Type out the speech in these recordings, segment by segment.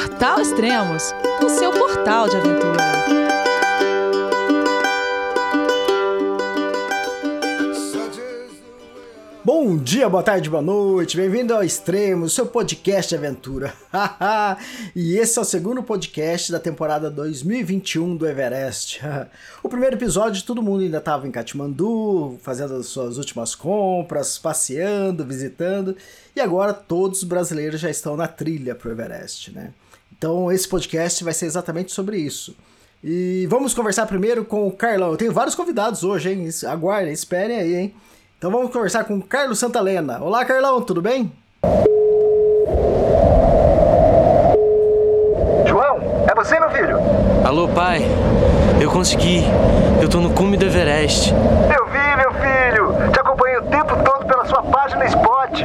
Portal Extremos, o seu portal de aventura. Bom dia, boa tarde, boa noite, bem-vindo ao Extremo, seu podcast de aventura. e esse é o segundo podcast da temporada 2021 do Everest. o primeiro episódio, todo mundo ainda estava em Katmandu, fazendo as suas últimas compras, passeando, visitando, e agora todos os brasileiros já estão na trilha para o Everest, né? Então esse podcast vai ser exatamente sobre isso. E vamos conversar primeiro com o Carlão. Eu tenho vários convidados hoje, hein? Aguardem, esperem aí, hein? Então vamos conversar com Carlos Santalena. Olá, Carlão, tudo bem? João, é você, meu filho? Alô, pai. Eu consegui. Eu tô no cume do Everest. Eu vi, meu filho. Te acompanhei o tempo todo pela sua página Spot.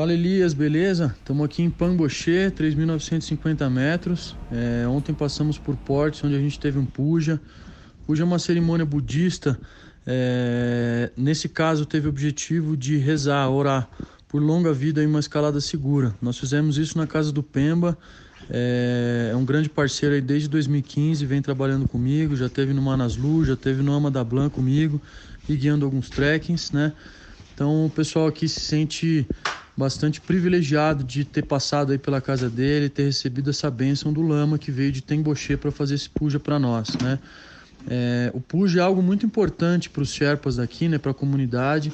Fala Elias, beleza? Estamos aqui em Pangoche, 3.950 metros. É, ontem passamos por Portes, onde a gente teve um puja. Puja é uma cerimônia budista. É, nesse caso, teve o objetivo de rezar, orar por longa vida e uma escalada segura. Nós fizemos isso na casa do Pemba. É, é um grande parceiro aí desde 2015, vem trabalhando comigo. Já teve no Manaslu, já teve no Ama da Blanc comigo e guiando alguns trekkings, né? Então o pessoal aqui se sente bastante privilegiado de ter passado aí pela casa dele, ter recebido essa bênção do Lama que veio de Temboche para fazer esse puja para nós, né? É, o puja é algo muito importante para os Sherpas daqui, né, para a comunidade.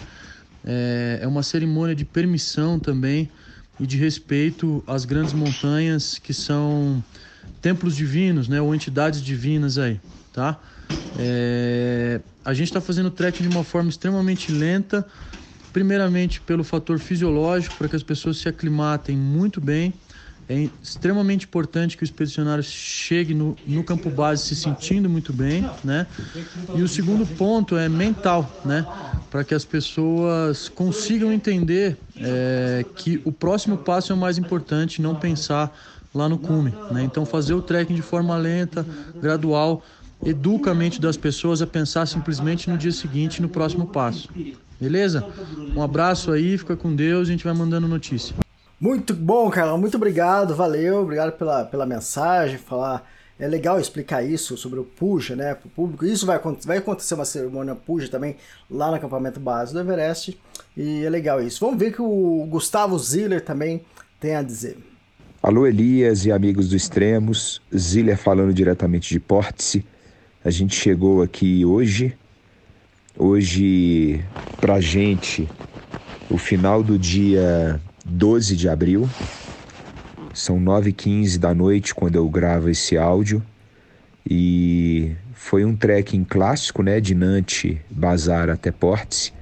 É, é uma cerimônia de permissão também e de respeito às grandes montanhas que são templos divinos, né, ou entidades divinas aí, tá? É, a gente está fazendo o trekking de uma forma extremamente lenta, primeiramente pelo fator fisiológico, para que as pessoas se aclimatem muito bem. É extremamente importante que o expedicionário chegue no, no campo base se sentindo muito bem, né? E o segundo ponto é mental, né? Para que as pessoas consigam entender é, que o próximo passo é o mais importante, não pensar lá no cume, né? Então fazer o trekking de forma lenta, gradual, educa a mente das pessoas a pensar simplesmente no dia seguinte, no próximo passo. Beleza? Um abraço aí, fica com Deus, a gente vai mandando notícia. Muito bom, Carlão, muito obrigado, valeu, obrigado pela, pela mensagem, falar. É legal explicar isso sobre o Puja, né, para o público. Isso vai, vai acontecer uma cerimônia Puja também lá no acampamento base do Everest. E é legal isso. Vamos ver que o Gustavo Ziller também tem a dizer. Alô, Elias e amigos do Extremos. Ziller falando diretamente de Pórtice. A gente chegou aqui hoje Hoje, pra gente, o final do dia 12 de abril, são 9h15 da noite quando eu gravo esse áudio. E foi um trekking clássico, né, de Nantes Bazar até Portes.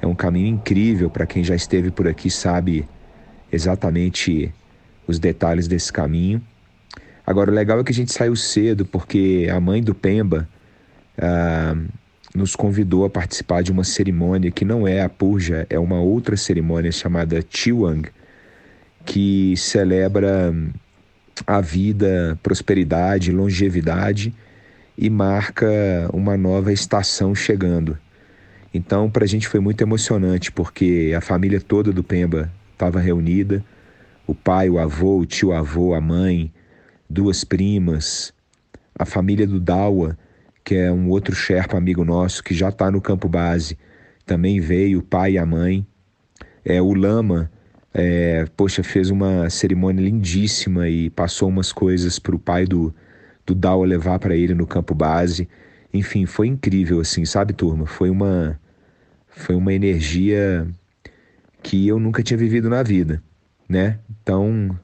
É um caminho incrível para quem já esteve por aqui sabe exatamente os detalhes desse caminho. Agora, o legal é que a gente saiu cedo porque a mãe do Pemba, ah, nos convidou a participar de uma cerimônia que não é a purja, é uma outra cerimônia chamada Chiwang, que celebra a vida, prosperidade, longevidade e marca uma nova estação chegando. Então, para a gente foi muito emocionante, porque a família toda do Pemba estava reunida: o pai, o avô, o tio-avô, a mãe, duas primas, a família do Dawa que é um outro Sherpa amigo nosso que já está no campo base, também veio o pai e a mãe. É, o Lama, é, poxa, fez uma cerimônia lindíssima e passou umas coisas para o pai do, do Dawa levar para ele no campo base. Enfim, foi incrível, assim, sabe, turma? Foi uma, foi uma energia que eu nunca tinha vivido na vida, né? Então,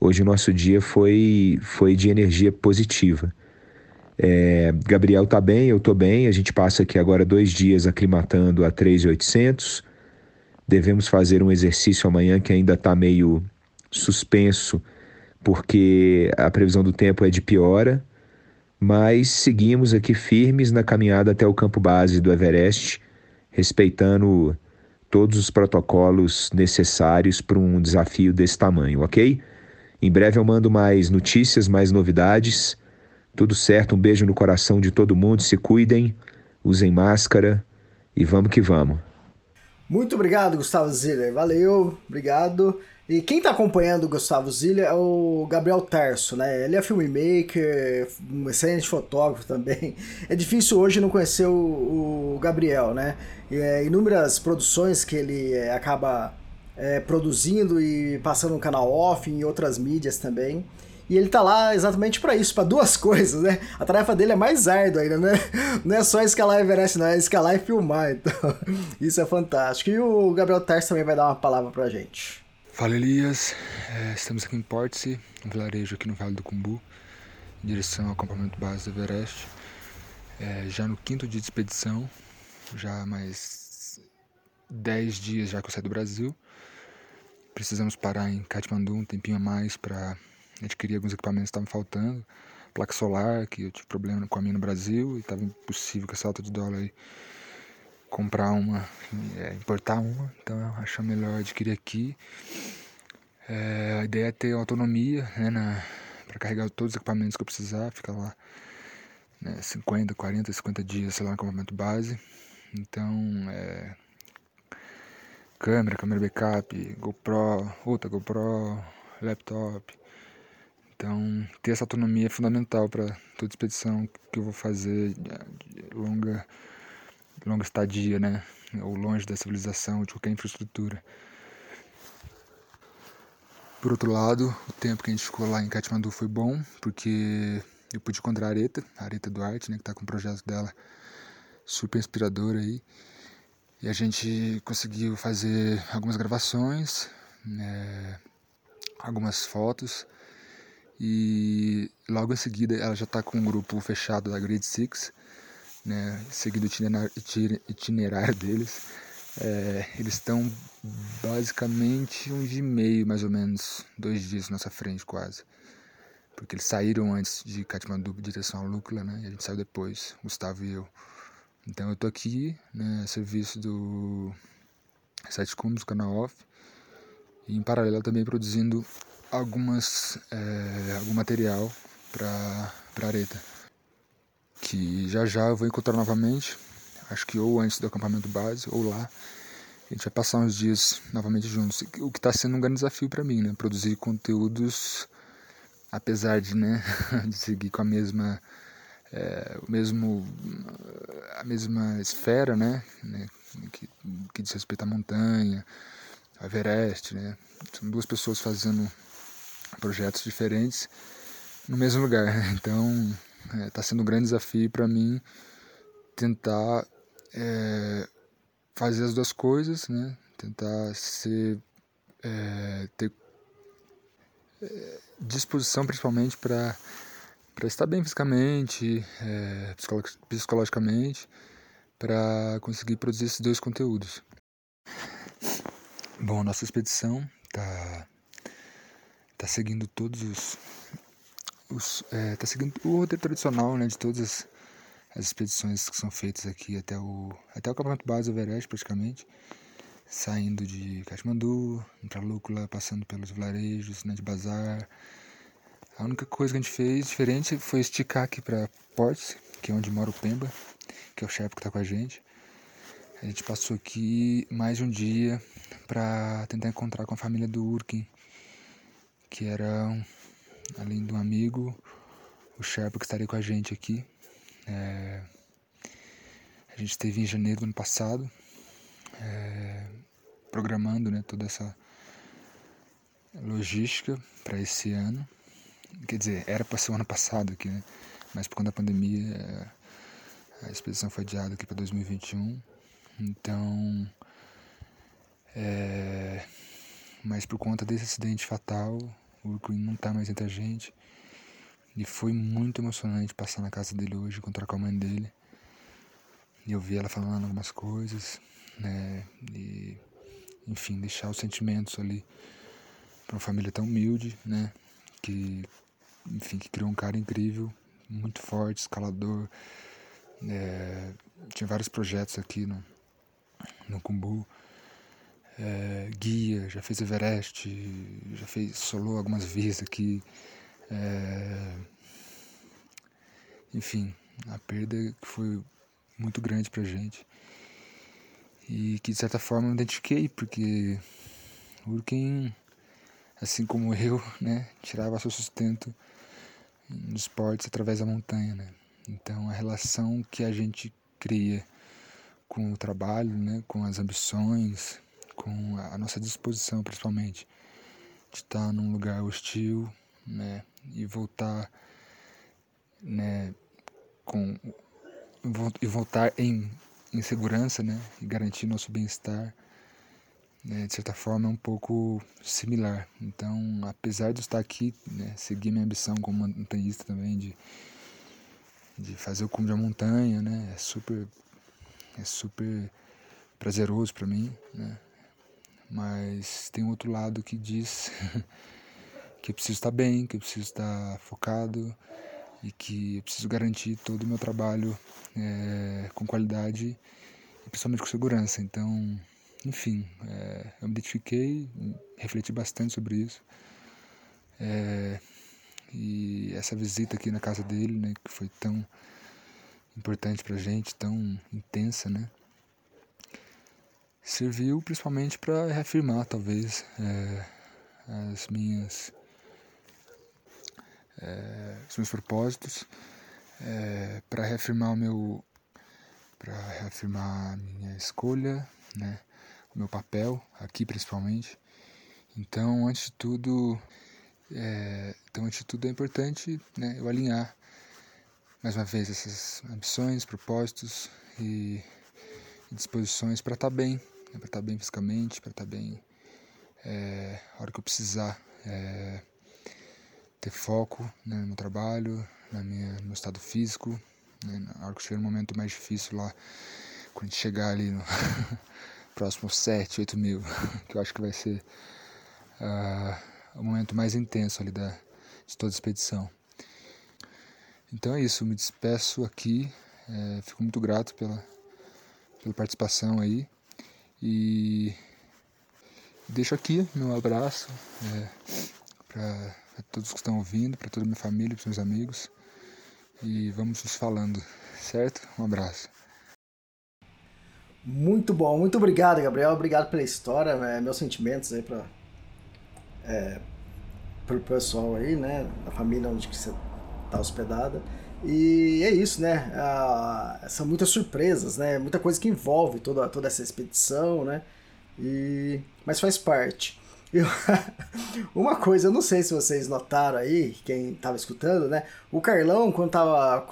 hoje o nosso dia foi, foi de energia positiva. É, Gabriel tá bem, eu tô bem. A gente passa aqui agora dois dias aclimatando a 3,800. Devemos fazer um exercício amanhã que ainda está meio suspenso, porque a previsão do tempo é de piora. mas seguimos aqui firmes na caminhada até o campo base do Everest, respeitando todos os protocolos necessários para um desafio desse tamanho, ok? Em breve eu mando mais notícias, mais novidades. Tudo certo, um beijo no coração de todo mundo, se cuidem, usem máscara e vamos que vamos. Muito obrigado, Gustavo Ziller. Valeu, obrigado. E quem está acompanhando o Gustavo Ziller é o Gabriel Terço, né? Ele é filmmaker, um excelente fotógrafo também. É difícil hoje não conhecer o, o Gabriel, né? E, é, inúmeras produções que ele é, acaba é, produzindo e passando no canal off, em outras mídias também. E ele tá lá exatamente para isso, para duas coisas, né? A tarefa dele é mais árdua ainda, né? Não é só escalar Everest, não, é escalar e filmar. Então, isso é fantástico. E o Gabriel Terço também vai dar uma palavra pra gente. Fala Elias, é, estamos aqui em Portsea, um vilarejo aqui no Vale do Cumbu, em direção ao acampamento base do Everest. É, já no quinto dia de expedição, já mais 10 dias já que eu saí do Brasil. Precisamos parar em Kathmandu um tempinho a mais para adquirir alguns equipamentos que estavam faltando. Placa solar, que eu tive problema com a minha no Brasil e estava impossível com essa alta de dólar aí comprar uma, é, importar uma, então eu acho melhor adquirir aqui. É, a ideia é ter autonomia né, para carregar todos os equipamentos que eu precisar, ficar lá né, 50, 40, 50 dias, sei lá, no acampamento base. Então, é, câmera, câmera backup, GoPro, outra GoPro, laptop. Então, ter essa autonomia é fundamental para toda expedição que eu vou fazer de longa longa estadia, né? Ou longe da civilização, de qualquer infraestrutura. Por outro lado, o tempo que a gente ficou lá em Kathmandu foi bom, porque eu pude encontrar a Areta, a Areta Duarte, né, que está com um projeto dela super inspirador aí. E a gente conseguiu fazer algumas gravações, né, algumas fotos. E logo em seguida ela já está com um grupo fechado da Grid Six né, seguindo o itinerário deles, é, eles estão basicamente um dia e meio, mais ou menos, dois dias nossa frente quase. Porque eles saíram antes de Katmandu direção ao Lúcula, né, e a gente saiu depois, Gustavo e eu. Então eu tô aqui, né, a serviço do Sete Cumbos, canal off, e em paralelo também produzindo algumas, é, algum material para Areta que já já eu vou encontrar novamente, acho que ou antes do acampamento base ou lá. A gente vai passar uns dias novamente juntos, o que está sendo um grande desafio para mim, né? Produzir conteúdos, apesar de, né, de seguir com a mesma, é, o mesmo, a mesma esfera, né, né que, que diz respeito à montanha, ao Everest, né? São duas pessoas fazendo projetos diferentes no mesmo lugar, então Está é, tá sendo um grande desafio para mim tentar é, fazer as duas coisas, né? Tentar ser, é, ter é, disposição principalmente para para estar bem fisicamente, é, psicologicamente, para conseguir produzir esses dois conteúdos. Bom, nossa expedição tá tá seguindo todos os está é, tá seguindo o roteiro tradicional né, de todas as, as, expedições que são feitas aqui até o, até o acampamento base Everest, praticamente. Saindo de Kathmandu, para Lúcula, passando pelos vilarejos né, de Bazar. A única coisa que a gente fez diferente foi esticar aqui para Ports, que é onde mora o Pemba, que é o chefe que está com a gente. A gente passou aqui mais um dia para tentar encontrar com a família do Urkin, que era além do amigo, o Sherpa que estaria com a gente aqui. É, a gente esteve em janeiro do ano passado, é, programando né, toda essa logística para esse ano. Quer dizer, era para ser o ano passado aqui, né? mas por conta da pandemia é, a expedição foi adiada aqui para 2021. Então, é, mas por conta desse acidente fatal, o Urquim não tá mais entre a gente. E foi muito emocionante passar na casa dele hoje, encontrar com a mãe dele. E eu vi ela falando algumas coisas, né? E, enfim, deixar os sentimentos ali para uma família tão humilde, né? Que, enfim, que criou um cara incrível muito forte, escalador. É, tinha vários projetos aqui no, no Cumbu. É, guia, já fez Everest, já fez solo algumas vezes aqui. É, enfim, a perda foi muito grande pra gente. E que de certa forma eu identifiquei, porque Urken, assim como eu, né, tirava seu sustento nos esportes através da montanha, né? Então a relação que a gente cria com o trabalho, né, com as ambições, com a nossa disposição principalmente de estar num lugar hostil, né, e voltar, né, com e voltar em, em segurança, né, e garantir nosso bem-estar, né, de certa forma é um pouco similar. Então, apesar de estar aqui, né, seguir minha ambição como montanhista também de de fazer o cume da montanha, né, é super é super prazeroso para mim, né? Mas tem outro lado que diz que eu preciso estar bem, que eu preciso estar focado e que eu preciso garantir todo o meu trabalho é, com qualidade e principalmente com segurança. Então, enfim, é, eu me identifiquei, refleti bastante sobre isso. É, e essa visita aqui na casa dele, né, que foi tão importante pra gente, tão intensa, né? Serviu principalmente para reafirmar, talvez, é, as minhas é, os meus propósitos, é, para reafirmar o meu para reafirmar a minha escolha, né, o meu papel aqui principalmente. Então, antes de tudo, é, então antes de tudo é importante, né, eu alinhar mais uma vez essas ambições, propósitos e, disposições para estar tá bem, né, para estar tá bem fisicamente, para estar tá bem é, a hora que eu precisar é, ter foco né, no meu trabalho, na minha, no meu estado físico, né, na hora que chegar no momento mais difícil lá, quando a gente chegar ali no próximo 7, 8 mil, que eu acho que vai ser uh, o momento mais intenso ali da, de toda a expedição. Então é isso, me despeço aqui, é, fico muito grato pela, pela participação aí e deixo aqui meu abraço é, para todos que estão ouvindo, para toda a minha família, para os meus amigos e vamos nos falando, certo? Um abraço. Muito bom, muito obrigado, Gabriel. Obrigado pela história, né? meus sentimentos aí para é, o pessoal aí, né? Da família onde que você tá hospedada. E é isso, né? Ah, são muitas surpresas, né? Muita coisa que envolve toda, toda essa expedição, né? E... Mas faz parte. Eu... Uma coisa, eu não sei se vocês notaram aí, quem estava escutando, né? O Carlão, quando tava.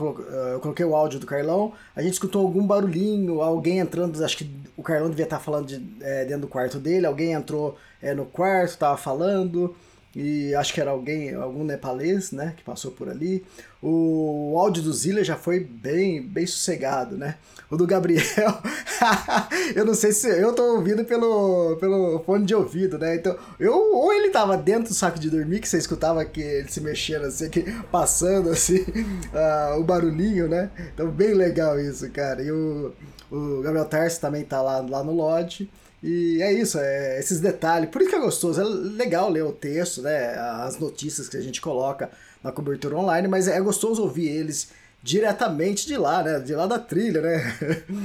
Eu coloquei o áudio do Carlão, a gente escutou algum barulhinho, alguém entrando. Acho que o Carlão devia estar tá falando de, é, dentro do quarto dele, alguém entrou é, no quarto, tava falando e acho que era alguém, algum nepalês, né, que passou por ali. O áudio do Zilla já foi bem, bem sossegado, né? O do Gabriel, eu não sei se eu tô ouvindo pelo, pelo fone de ouvido, né? Então, eu ou ele tava dentro do saco de dormir que você escutava que ele se mexendo assim, que, passando assim, uh, o barulhinho, né? Então, bem legal isso, cara. E o, o Gabriel Tarso também tá lá, lá no lodge. E é isso, é esses detalhes. Por isso que é gostoso. É legal ler o texto, né? As notícias que a gente coloca na cobertura online, mas é gostoso ouvir eles diretamente de lá, né? De lá da trilha, né?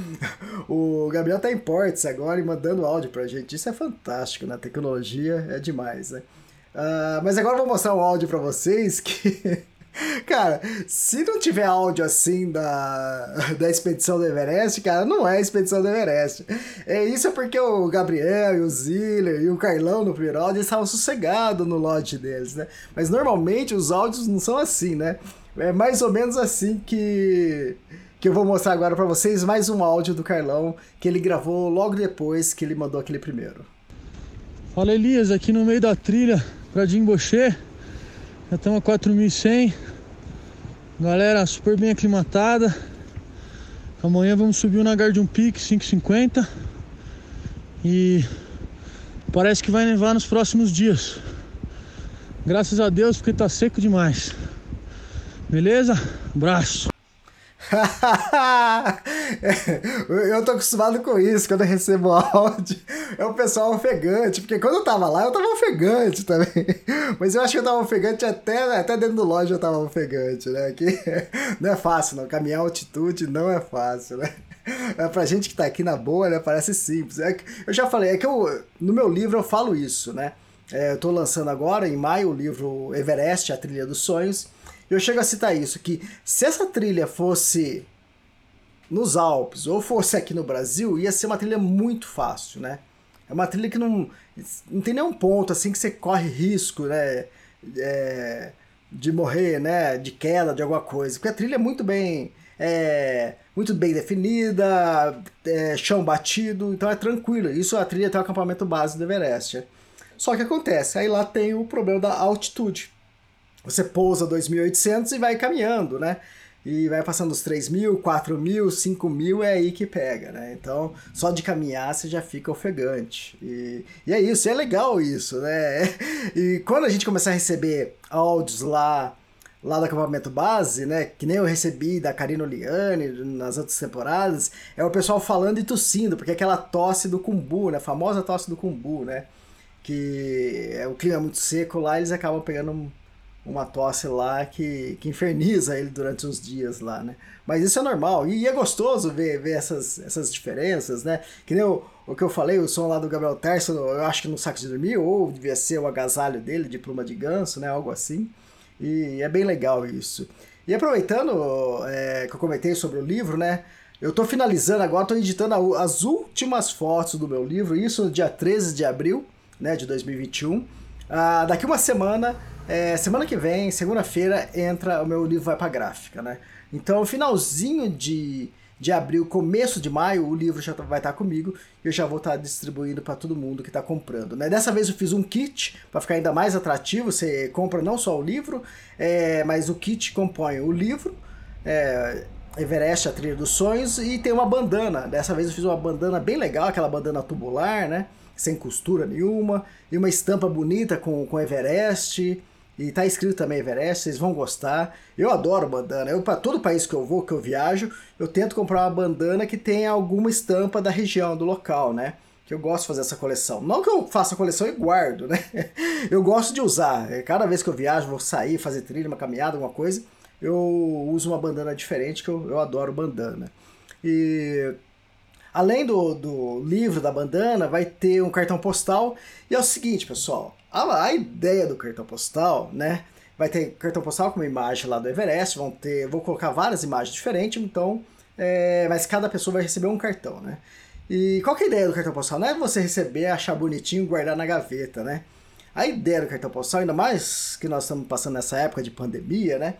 o Gabriel tá em Ports agora e mandando áudio pra gente. Isso é fantástico, né? Tecnologia é demais, né? Uh, mas agora eu vou mostrar um áudio para vocês que Cara, se não tiver áudio assim da, da expedição do Everest, cara, não é a expedição do Everest. É isso porque o Gabriel e o Ziller e o Carlão no primeiro áudio estavam sossegados no lodge deles, né? Mas normalmente os áudios não são assim, né? É mais ou menos assim que que eu vou mostrar agora para vocês mais um áudio do Carlão que ele gravou logo depois que ele mandou aquele primeiro. Fala Elias, aqui no meio da trilha para Jimboché. Já estamos a 4100. Galera super bem aclimatada. Amanhã vamos subir o Nagar de um Peak 550. E parece que vai nevar nos próximos dias. Graças a Deus, porque tá seco demais. Beleza? Abraço. eu tô acostumado com isso quando eu recebo áudio. É o pessoal ofegante, porque quando eu tava lá eu tava ofegante também. Mas eu acho que eu tava ofegante até, até dentro do loja eu tava ofegante, né? Que não é fácil, não. Caminhar altitude não é fácil, né? É, pra gente que tá aqui na boa, né? Parece simples. É eu já falei, é que eu, no meu livro eu falo isso, né? É, eu tô lançando agora, em maio, o livro Everest, A Trilha dos Sonhos. Eu chego a citar isso, que se essa trilha fosse nos Alpes ou fosse aqui no Brasil, ia ser uma trilha muito fácil, né? É uma trilha que não, não tem nenhum ponto assim que você corre risco, né? É, de morrer, né? De queda, de alguma coisa. Porque a trilha é muito bem, é, muito bem definida, é, chão batido, então é tranquilo. Isso a trilha tem o acampamento base do Everest. Só que acontece, aí lá tem o problema da altitude. Você pousa 2.800 e vai caminhando, né? E vai passando os 3 mil, 4 mil, 5 mil, é aí que pega, né? Então, só de caminhar você já fica ofegante. E, e é isso, é legal isso, né? E quando a gente começar a receber áudios lá, lá do acampamento base, né? Que nem eu recebi da Karina Oliane nas outras temporadas, é o pessoal falando e tossindo, porque é aquela tosse do cumbu, né? A famosa tosse do cumbu, né? Que é, o clima é muito seco lá, eles acabam pegando uma tosse lá que, que inferniza ele durante uns dias lá, né? Mas isso é normal. E é gostoso ver, ver essas, essas diferenças, né? Que nem o, o que eu falei, o som lá do Gabriel Terço, eu acho que no saco de dormir, ou devia ser o agasalho dele de pluma de ganso, né? Algo assim. E é bem legal isso. E aproveitando é, que eu comentei sobre o livro, né? Eu tô finalizando agora, tô editando as últimas fotos do meu livro, isso no dia 13 de abril, né, de 2021. Ah, daqui uma semana é, semana que vem, segunda-feira, entra o meu livro vai para gráfica, né? Então, finalzinho de, de abril, começo de maio, o livro já tá, vai estar tá comigo e eu já vou estar tá distribuindo para todo mundo que está comprando. Né? Dessa vez eu fiz um kit para ficar ainda mais atrativo. Você compra não só o livro, é, mas o kit compõe o livro, é, Everest, a trilha dos sonhos, e tem uma bandana. Dessa vez eu fiz uma bandana bem legal, aquela bandana tubular, né? Sem costura nenhuma, e uma estampa bonita com, com Everest. E tá escrito também Everest, vocês vão gostar. Eu adoro bandana. Eu para todo país que eu vou, que eu viajo, eu tento comprar uma bandana que tenha alguma estampa da região, do local, né? Que eu gosto de fazer essa coleção. Não que eu faça a coleção e guardo, né? Eu gosto de usar. Cada vez que eu viajo, vou sair, fazer trilha, uma caminhada, alguma coisa, eu uso uma bandana diferente, que eu, eu adoro bandana. E além do, do livro da bandana, vai ter um cartão postal. E é o seguinte, pessoal a, a ideia do cartão postal, né? Vai ter cartão postal com uma imagem lá do Everest, vão ter, vou colocar várias imagens diferentes, então, é, mas cada pessoa vai receber um cartão, né? E qual é a ideia do cartão postal? Não é você receber, achar bonitinho, guardar na gaveta, né? A ideia do cartão postal, ainda mais que nós estamos passando nessa época de pandemia, né?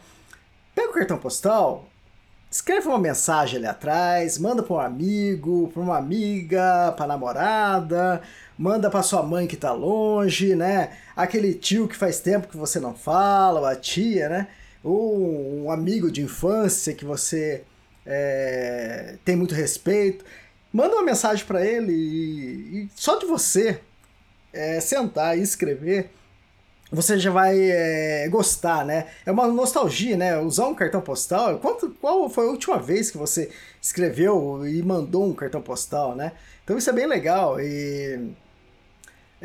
Pega o cartão postal, escreve uma mensagem ali atrás, manda para um amigo, para uma amiga, para namorada, manda para sua mãe que tá longe, né? Aquele tio que faz tempo que você não fala, ou a tia, né? Ou um amigo de infância que você é, tem muito respeito. Manda uma mensagem para ele e, e, só de você é, sentar e escrever, você já vai é, gostar, né? É uma nostalgia, né? Usar um cartão postal. Quanto, qual foi a última vez que você escreveu e mandou um cartão postal, né? Então isso é bem legal e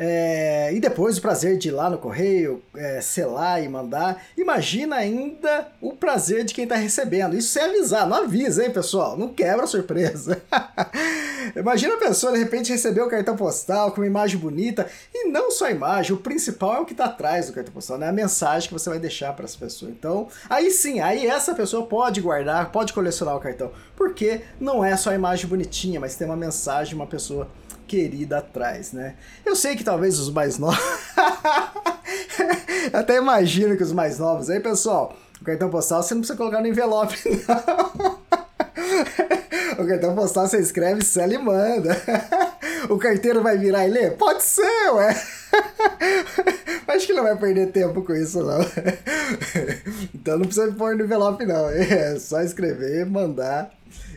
é, e depois o prazer de ir lá no correio, é, selar e mandar. Imagina ainda o prazer de quem está recebendo. Isso sem avisar, não avisa, hein, pessoal? Não quebra a surpresa. Imagina a pessoa de repente receber o cartão postal com uma imagem bonita. E não só a imagem, o principal é o que está atrás do cartão postal, né? A mensagem que você vai deixar para essa pessoa. Então, aí sim, aí essa pessoa pode guardar, pode colecionar o cartão. Porque não é só a imagem bonitinha, mas tem uma mensagem de uma pessoa querida atrás, né? Eu sei que talvez os mais novos. Até imagino que os mais novos. Aí, pessoal, o cartão postal você não precisa colocar no envelope, não. O cartão postal você escreve, sela e manda. O carteiro vai virar e ler? Pode ser, ué. Acho que não vai perder tempo com isso, não. Então não precisa pôr no envelope, não. É só escrever, mandar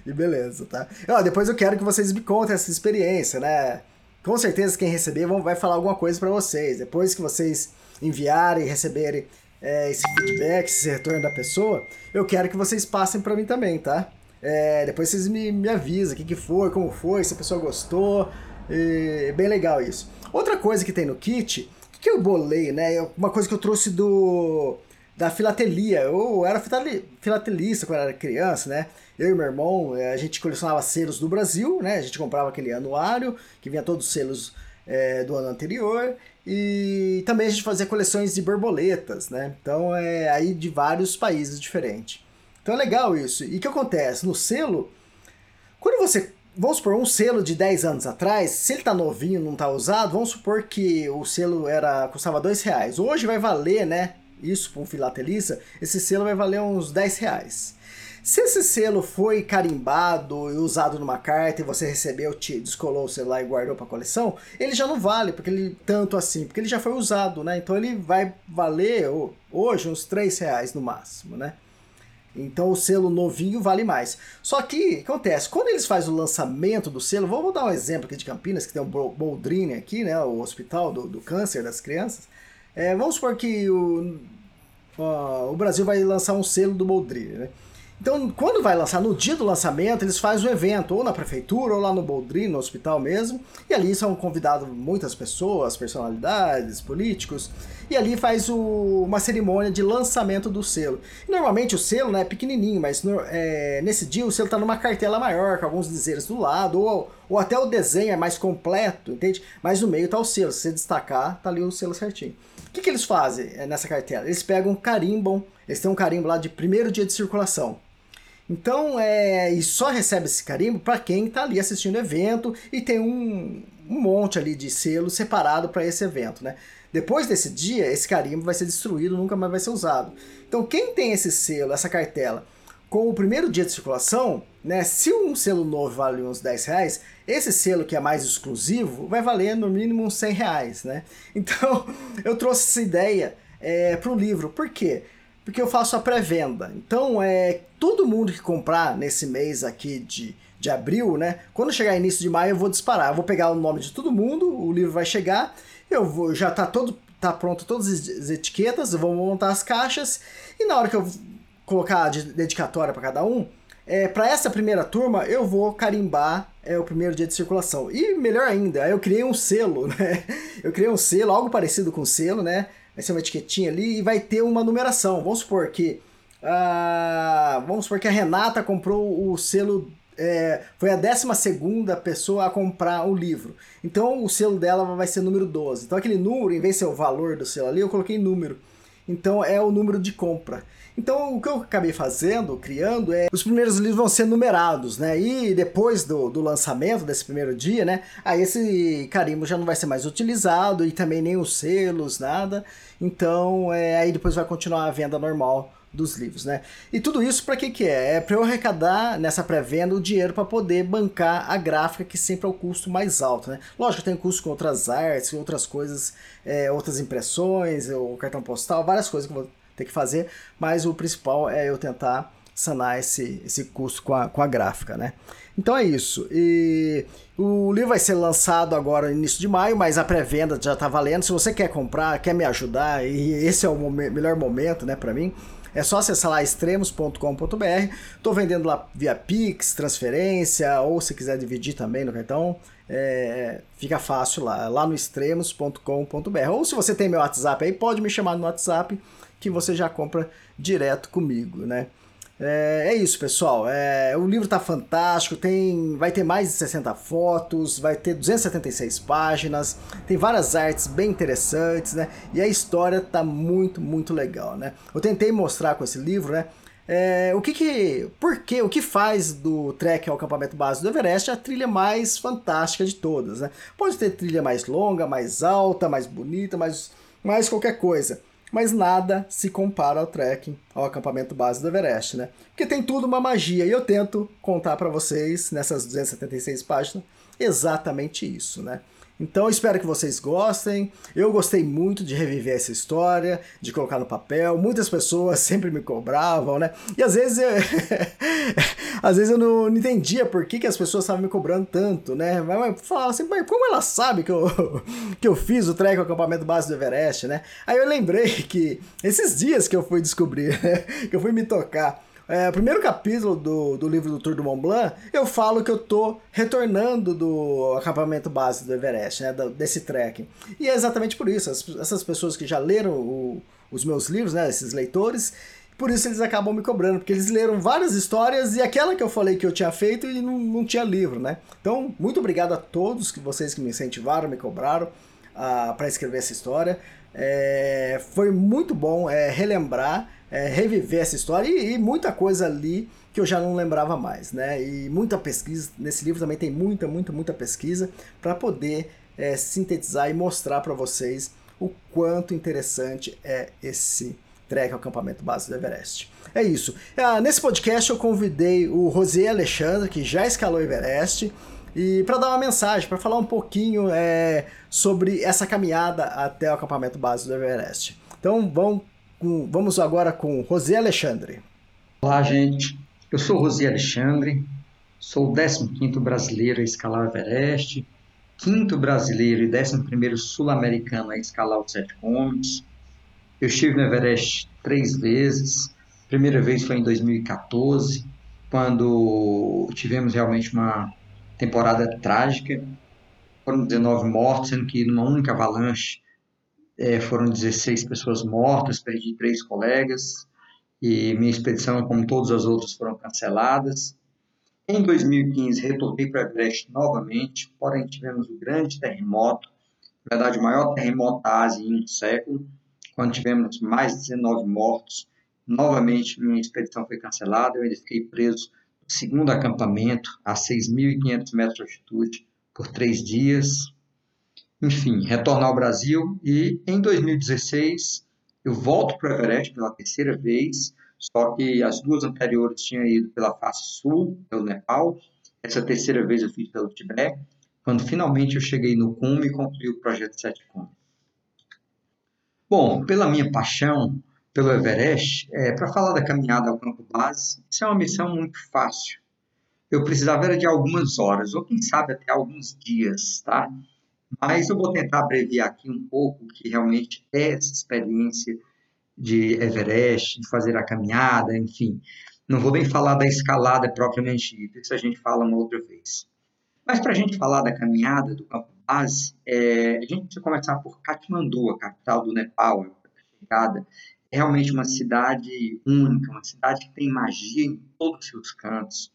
e beleza, tá? Ó, depois eu quero que vocês me contem essa experiência, né? Com certeza quem receber vai falar alguma coisa para vocês. Depois que vocês enviarem, receberem é, esse feedback, esse retorno da pessoa, eu quero que vocês passem para mim também, tá? É, depois vocês me, me avisam o que, que foi, como foi, se a pessoa gostou. É bem legal isso. Outra coisa que tem no kit, que, que eu bolei, né? Uma coisa que eu trouxe do da filatelia. Eu era filatelista quando era criança, né? Eu e meu irmão, é, a gente colecionava selos do Brasil, né? A gente comprava aquele anuário, que vinha todos os selos é, do ano anterior. E também a gente fazia coleções de borboletas, né? Então é aí de vários países diferentes. Então é legal isso. E o que acontece? No selo, quando você. Vamos supor, um selo de 10 anos atrás, se ele tá novinho não tá usado, vamos supor que o selo era custava 2 reais. Hoje vai valer, né? Isso para um filatelista, esse selo vai valer uns 10 reais. Se esse selo foi carimbado e usado numa carta e você recebeu, te descolou o celular e guardou para coleção, ele já não vale porque ele tanto assim, porque ele já foi usado, né? Então ele vai valer hoje uns 3 reais no máximo, né? Então o selo novinho vale mais. Só que, acontece? Quando eles fazem o lançamento do selo, vamos dar um exemplo aqui de Campinas, que tem o Boldrini aqui, né? O hospital do, do câncer das crianças. É, vamos supor que o, o Brasil vai lançar um selo do Boldrini, né? Então, quando vai lançar, no dia do lançamento, eles fazem um evento, ou na prefeitura, ou lá no Boldrin, no hospital mesmo, e ali são convidados muitas pessoas, personalidades, políticos, e ali faz o, uma cerimônia de lançamento do selo. Normalmente o selo né, é pequenininho, mas no, é, nesse dia o selo está numa cartela maior, com alguns dizeres do lado, ou, ou até o desenho é mais completo, entende? Mas no meio está o selo, se você destacar, tá ali o selo certinho. O que, que eles fazem é, nessa cartela? Eles pegam, carimbam, eles têm um carimbo lá de primeiro dia de circulação. Então, é, e só recebe esse carimbo para quem está ali assistindo o evento e tem um, um monte ali de selo separado para esse evento, né? Depois desse dia, esse carimbo vai ser destruído, nunca mais vai ser usado. Então, quem tem esse selo, essa cartela, com o primeiro dia de circulação, né? Se um selo novo vale uns 10 reais, esse selo que é mais exclusivo vai valer no mínimo uns 100 reais, né? Então, eu trouxe essa ideia é, para o livro. Por quê? porque eu faço a pré-venda. Então, é todo mundo que comprar nesse mês aqui de, de abril, né? Quando chegar início de maio, eu vou disparar. Eu vou pegar o nome de todo mundo, o livro vai chegar, eu vou já tá todo tá pronto todas as etiquetas, eu vou montar as caixas e na hora que eu colocar a dedicatória para cada um, é, para essa primeira turma eu vou carimbar é o primeiro dia de circulação. E melhor ainda, eu criei um selo, né? Eu criei um selo, algo parecido com selo, né? vai ser uma etiquetinha ali e vai ter uma numeração. Vamos supor que. Uh, vamos supor que a Renata comprou o selo. É, foi a 12 pessoa a comprar o livro. Então o selo dela vai ser número 12. Então aquele número, em vez de ser o valor do selo ali, eu coloquei número. Então é o número de compra. Então o que eu acabei fazendo, criando, é os primeiros livros vão ser numerados, né? E depois do, do lançamento desse primeiro dia, né? Aí esse carimbo já não vai ser mais utilizado e também nem os selos, nada. Então é, aí depois vai continuar a venda normal dos livros, né? E tudo isso para que que é? É para eu arrecadar nessa pré-venda o dinheiro para poder bancar a gráfica que sempre é o custo mais alto, né? Lógico, tem custo com outras artes, outras coisas, é, outras impressões, o cartão postal, várias coisas que eu vou ter que fazer, mas o principal é eu tentar sanar esse, esse custo com a, com a gráfica, né? Então é isso. E o livro vai ser lançado agora no início de maio, mas a pré-venda já está valendo. Se você quer comprar, quer me ajudar, e esse é o melhor momento, né, para mim, é só acessar lá extremos.com.br. Estou vendendo lá via Pix, transferência, ou se quiser dividir também no cartão, é, fica fácil lá, lá no extremos.com.br. Ou se você tem meu WhatsApp aí, pode me chamar no WhatsApp que você já compra direto comigo, né? É, é, isso, pessoal. É, o livro tá fantástico, tem, vai ter mais de 60 fotos, vai ter 276 páginas, tem várias artes bem interessantes, né? E a história tá muito, muito legal, né? Eu tentei mostrar com esse livro, né? É, o que que, por que, o que faz do trek ao acampamento base do Everest a trilha mais fantástica de todas, né? Pode ter trilha mais longa, mais alta, mais bonita, mais, mais qualquer coisa mas nada se compara ao trekking, ao acampamento base do Everest, né? Porque tem tudo uma magia e eu tento contar para vocês nessas 276 páginas exatamente isso, né? Então espero que vocês gostem. Eu gostei muito de reviver essa história, de colocar no papel. Muitas pessoas sempre me cobravam, né? E às vezes eu, às vezes eu não, não, entendia por que, que as pessoas estavam me cobrando tanto, né? Mas falava assim, mas como ela sabe que eu, que eu fiz o trek acampamento base do Everest, né? Aí eu lembrei que esses dias que eu fui descobrir, né? que eu fui me tocar é, primeiro capítulo do, do livro do Tour do Mont Blanc, eu falo que eu tô retornando do acampamento base do Everest, né, desse trekking. E é exatamente por isso, as, essas pessoas que já leram o, os meus livros, né, esses leitores, por isso eles acabam me cobrando, porque eles leram várias histórias e aquela que eu falei que eu tinha feito e não, não tinha livro, né? Então, muito obrigado a todos que vocês que me incentivaram, me cobraram uh, ah, para escrever essa história. É, foi muito bom é, relembrar é, reviver essa história e, e, muita coisa ali que eu já não lembrava mais, né? E muita pesquisa, nesse livro também tem muita, muita, muita pesquisa para poder é, sintetizar e mostrar para vocês o quanto interessante é esse trek ao acampamento base do Everest. É isso. Ah, nesse podcast eu convidei o Rosé Alexandre, que já escalou o Everest, e para dar uma mensagem, para falar um pouquinho é, sobre essa caminhada até o acampamento base do Everest. Então vamos com, vamos agora com Rosé Alexandre. Olá, gente. Eu sou Rosé Alexandre, sou o 15º brasileiro a escalar o Everest, quinto brasileiro e 11º sul-americano a escalar os sete cômodos. Eu estive no Everest três vezes. A primeira vez foi em 2014, quando tivemos realmente uma temporada trágica. Foram 19 mortos, sendo que numa única avalanche é, foram 16 pessoas mortas, perdi três colegas e minha expedição, como todas as outras, foram canceladas. Em 2015, retornei para Everest novamente, porém tivemos um grande terremoto, na verdade o maior terremoto da Ásia em um século, quando tivemos mais de 19 mortos. Novamente, minha expedição foi cancelada, eu ainda fiquei preso no segundo acampamento, a 6.500 metros de altitude, por três dias enfim, retornar ao Brasil e em 2016 eu volto para o Everest pela terceira vez, só que as duas anteriores tinham ido pela face sul, pelo Nepal, essa terceira vez eu fiz pelo Tibete, quando finalmente eu cheguei no cume e concluí o projeto Sete Cumes. Bom, pela minha paixão pelo Everest, é, para falar da caminhada ao campo base, isso é uma missão muito fácil. Eu precisava era de algumas horas, ou quem sabe até alguns dias, tá? Mas eu vou tentar abreviar aqui um pouco que realmente é essa experiência de Everest, de fazer a caminhada, enfim. Não vou nem falar da escalada propriamente dita, isso a gente fala uma outra vez. Mas para a gente falar da caminhada do campo base, é, a gente precisa começar por Katmandu, a capital do Nepal, a chegada. É realmente uma cidade única, uma cidade que tem magia em todos os seus cantos.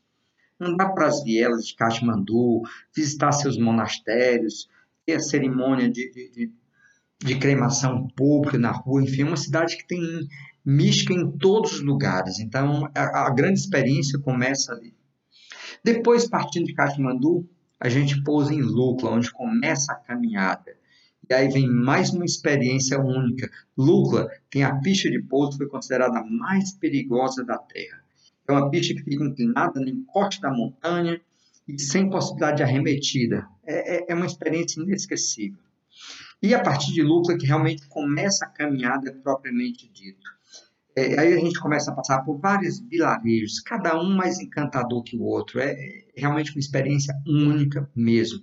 Andar para as vielas de Katmandu, visitar seus monastérios, a cerimônia de, de, de, cremação pública na rua, enfim, é uma cidade que tem mística em todos os lugares. Então, a, a grande experiência começa ali. Depois, partindo de Kathmandu, a gente pousa em Lukla, onde começa a caminhada. E aí vem mais uma experiência única. Lukla tem a pista de pouso foi considerada a mais perigosa da Terra. É uma pista que fica inclinada no encoste da montanha e sem possibilidade de arremetida. É, é, é uma experiência inesquecível. E a partir de Lucas que realmente começa a caminhada propriamente dito. É, aí a gente começa a passar por vários vilarejos, cada um mais encantador que o outro. É, é realmente uma experiência única mesmo.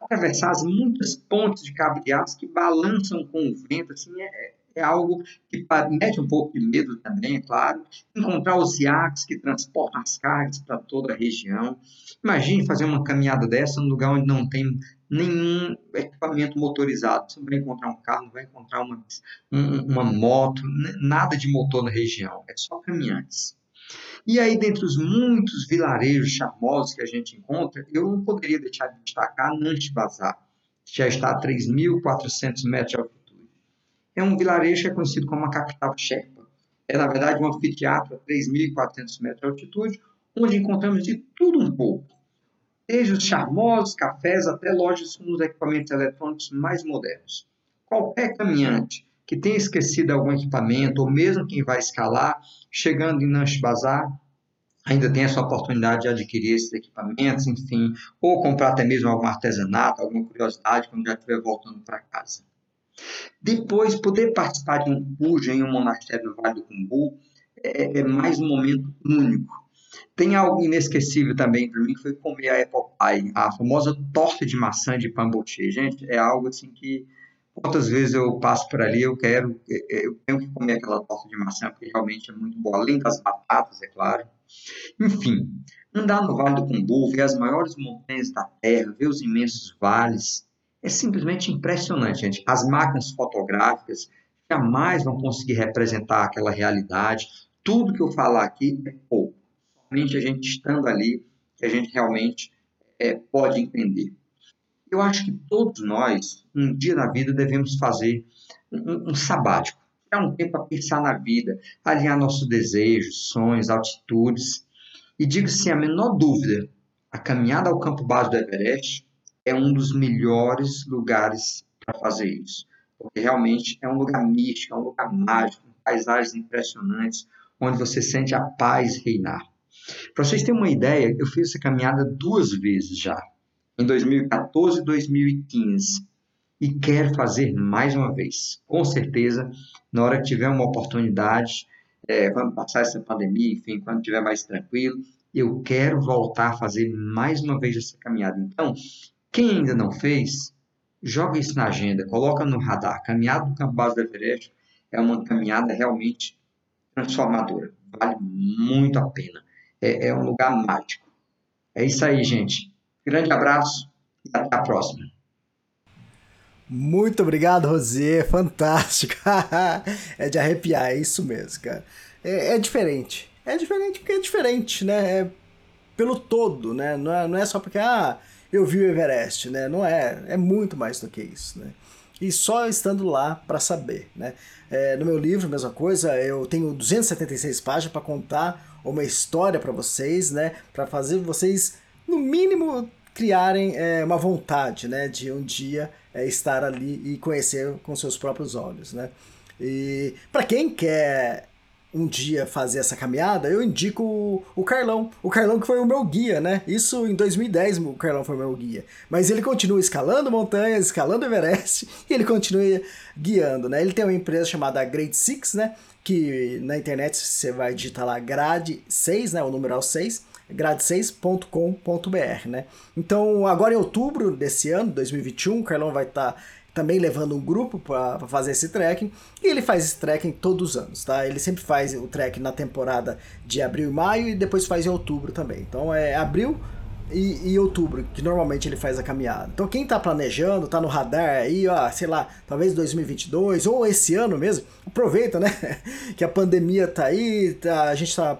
Atravessar as muitas pontes de aço que balançam com o vento, assim, é, é algo que mete um pouco de medo também, é claro. Encontrar os iaques que transportam as cargas para toda a região. Imagine fazer uma caminhada dessa num lugar onde não tem nenhum equipamento motorizado. Você não vai encontrar um carro, não vai encontrar uma, uma moto, nada de motor na região. É só caminhantes. E aí, dentre os muitos vilarejos charmosos que a gente encontra, eu não poderia deixar de destacar Nantes Bazar, que já está a 3.400 metros de é um vilarejo que é conhecido como a capital Sherpa. É, na verdade, um anfiteatro a 3.400 metros de altitude, onde encontramos de tudo um pouco. Desde os charmosos cafés até lojas com os equipamentos eletrônicos mais modernos. Qualquer caminhante que tenha esquecido algum equipamento, ou mesmo quem vai escalar, chegando em Nanche Bazar, ainda tem essa oportunidade de adquirir esses equipamentos, enfim, ou comprar até mesmo algum artesanato, alguma curiosidade quando já estiver voltando para casa. Depois, poder participar de um puja em um monastério no Vale do Cumbu é, é mais um momento único. Tem algo inesquecível também para mim, foi comer a apple pie, a famosa torta de maçã de pamboche. Gente, é algo assim que quantas vezes eu passo por ali, eu quero, é, é, eu tenho que comer aquela torta de maçã, porque realmente é muito boa, além das batatas, é claro. Enfim, andar no Vale do Cumbu, ver as maiores montanhas da Terra, ver os imensos vales, é simplesmente impressionante, gente. As máquinas fotográficas jamais vão conseguir representar aquela realidade. Tudo que eu falar aqui é pouco. Somente a gente estando ali que a gente realmente é, pode entender. Eu acho que todos nós, um dia na vida, devemos fazer um, um sabático. Um tempo para pensar na vida, alinhar nossos desejos, sonhos, altitudes. E digo sem a menor dúvida, a caminhada ao campo base do Everest é um dos melhores lugares para fazer isso. Porque realmente é um lugar místico, é um lugar mágico, paisagens impressionantes, onde você sente a paz reinar. Para vocês terem uma ideia, eu fiz essa caminhada duas vezes já, em 2014 e 2015, e quero fazer mais uma vez. Com certeza, na hora que tiver uma oportunidade, é, vamos passar essa pandemia, enfim, quando tiver mais tranquilo, eu quero voltar a fazer mais uma vez essa caminhada. Então, quem ainda não fez, joga isso na agenda, coloca no radar. Caminhada do Campo Base do Everest é uma caminhada realmente transformadora. Vale muito a pena. É, é um lugar mágico. É isso aí, gente. Grande abraço e até a próxima. Muito obrigado, Rosê. Fantástico. é de arrepiar, é isso mesmo, cara. É, é, diferente. É diferente porque é diferente, né? É pelo todo, né? Não é, não é só porque, ah, eu vi o Everest, né? Não é, é muito mais do que isso, né? E só estando lá para saber, né? É, no meu livro, mesma coisa, eu tenho 276 páginas para contar uma história para vocês, né? Para fazer vocês, no mínimo, criarem é, uma vontade, né? De um dia é, estar ali e conhecer com seus próprios olhos, né? E para quem quer um dia fazer essa caminhada, eu indico o, o, Carlão. O Carlão que foi o meu guia, né? Isso em 2010 o Carlão foi o meu guia. Mas ele continua escalando montanhas, escalando Everest e ele continua guiando, né? Ele tem uma empresa chamada Grade 6, né? Que na internet você vai digitar lá grade 6, né? O numeral 6 grade6.com.br, né? Então, agora em outubro desse ano, 2021, o Carlão vai estar tá também levando um grupo para fazer esse trekking. E ele faz esse trekking todos os anos, tá? Ele sempre faz o trekking na temporada de abril e maio e depois faz em outubro também. Então é abril e, e, outubro, que normalmente ele faz a caminhada. Então quem tá planejando, tá no radar aí, ó, sei lá, talvez 2022 ou esse ano mesmo, aproveita, né? que a pandemia tá aí, tá, a gente tá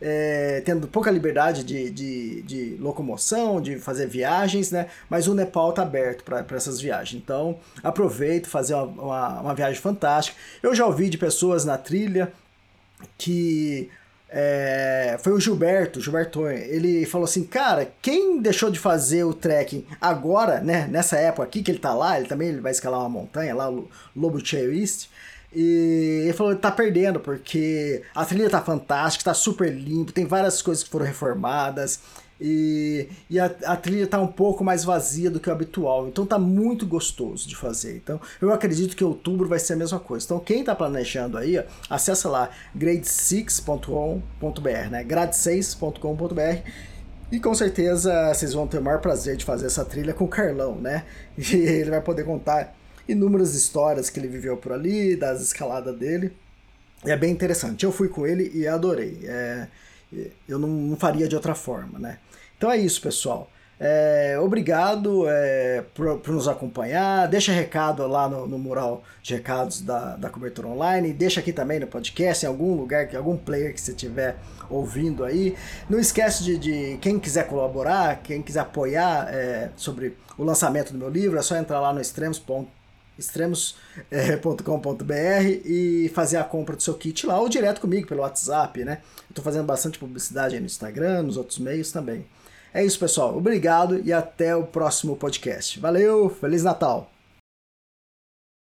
é, tendo pouca liberdade de, de, de, locomoção, de fazer viagens, né? Mas o Nepal está aberto para essas viagens. Então, aproveito fazer uma, uma, uma, viagem fantástica. Eu já ouvi de pessoas na trilha que é, foi o Gilberto, Gilberto, ele falou assim, cara, quem deixou de fazer o trekking agora, né? Nessa época aqui que ele tá lá, ele também ele vai escalar uma montanha lá, o Lobo East. E ele falou tá perdendo, porque a trilha tá fantástica, tá super limpo, tem várias coisas que foram reformadas. E, e a, a, trilha tá um pouco mais vazia do que o habitual, então tá muito gostoso de fazer. Então eu acredito que outubro vai ser a mesma coisa. Então quem tá planejando aí, ó, acessa lá grade6.com.br, né? grade6.com.br e com certeza vocês vão ter o maior prazer de fazer essa trilha com o Carlão, né? E ele vai poder contar inúmeras histórias que ele viveu por ali, das escaladas dele. É bem interessante. Eu fui com ele e adorei. É, eu não, não, faria de outra forma, né? Então é isso, pessoal. É, obrigado é, por, por, nos acompanhar. Deixa recado lá no, no, mural de recados da, da cobertura online. Deixa aqui também no podcast, em algum lugar, algum player que você estiver ouvindo aí. Não esquece de, de, quem quiser colaborar, quem quiser apoiar é, sobre o lançamento do meu livro, é só entrar lá no extremos.com extremos.com.br eh, e fazer a compra do seu kit lá ou direto comigo pelo WhatsApp, né? Eu fazendo bastante publicidade aí no Instagram, nos outros meios também. É isso, pessoal. Obrigado e até o próximo podcast. Valeu, Feliz Natal!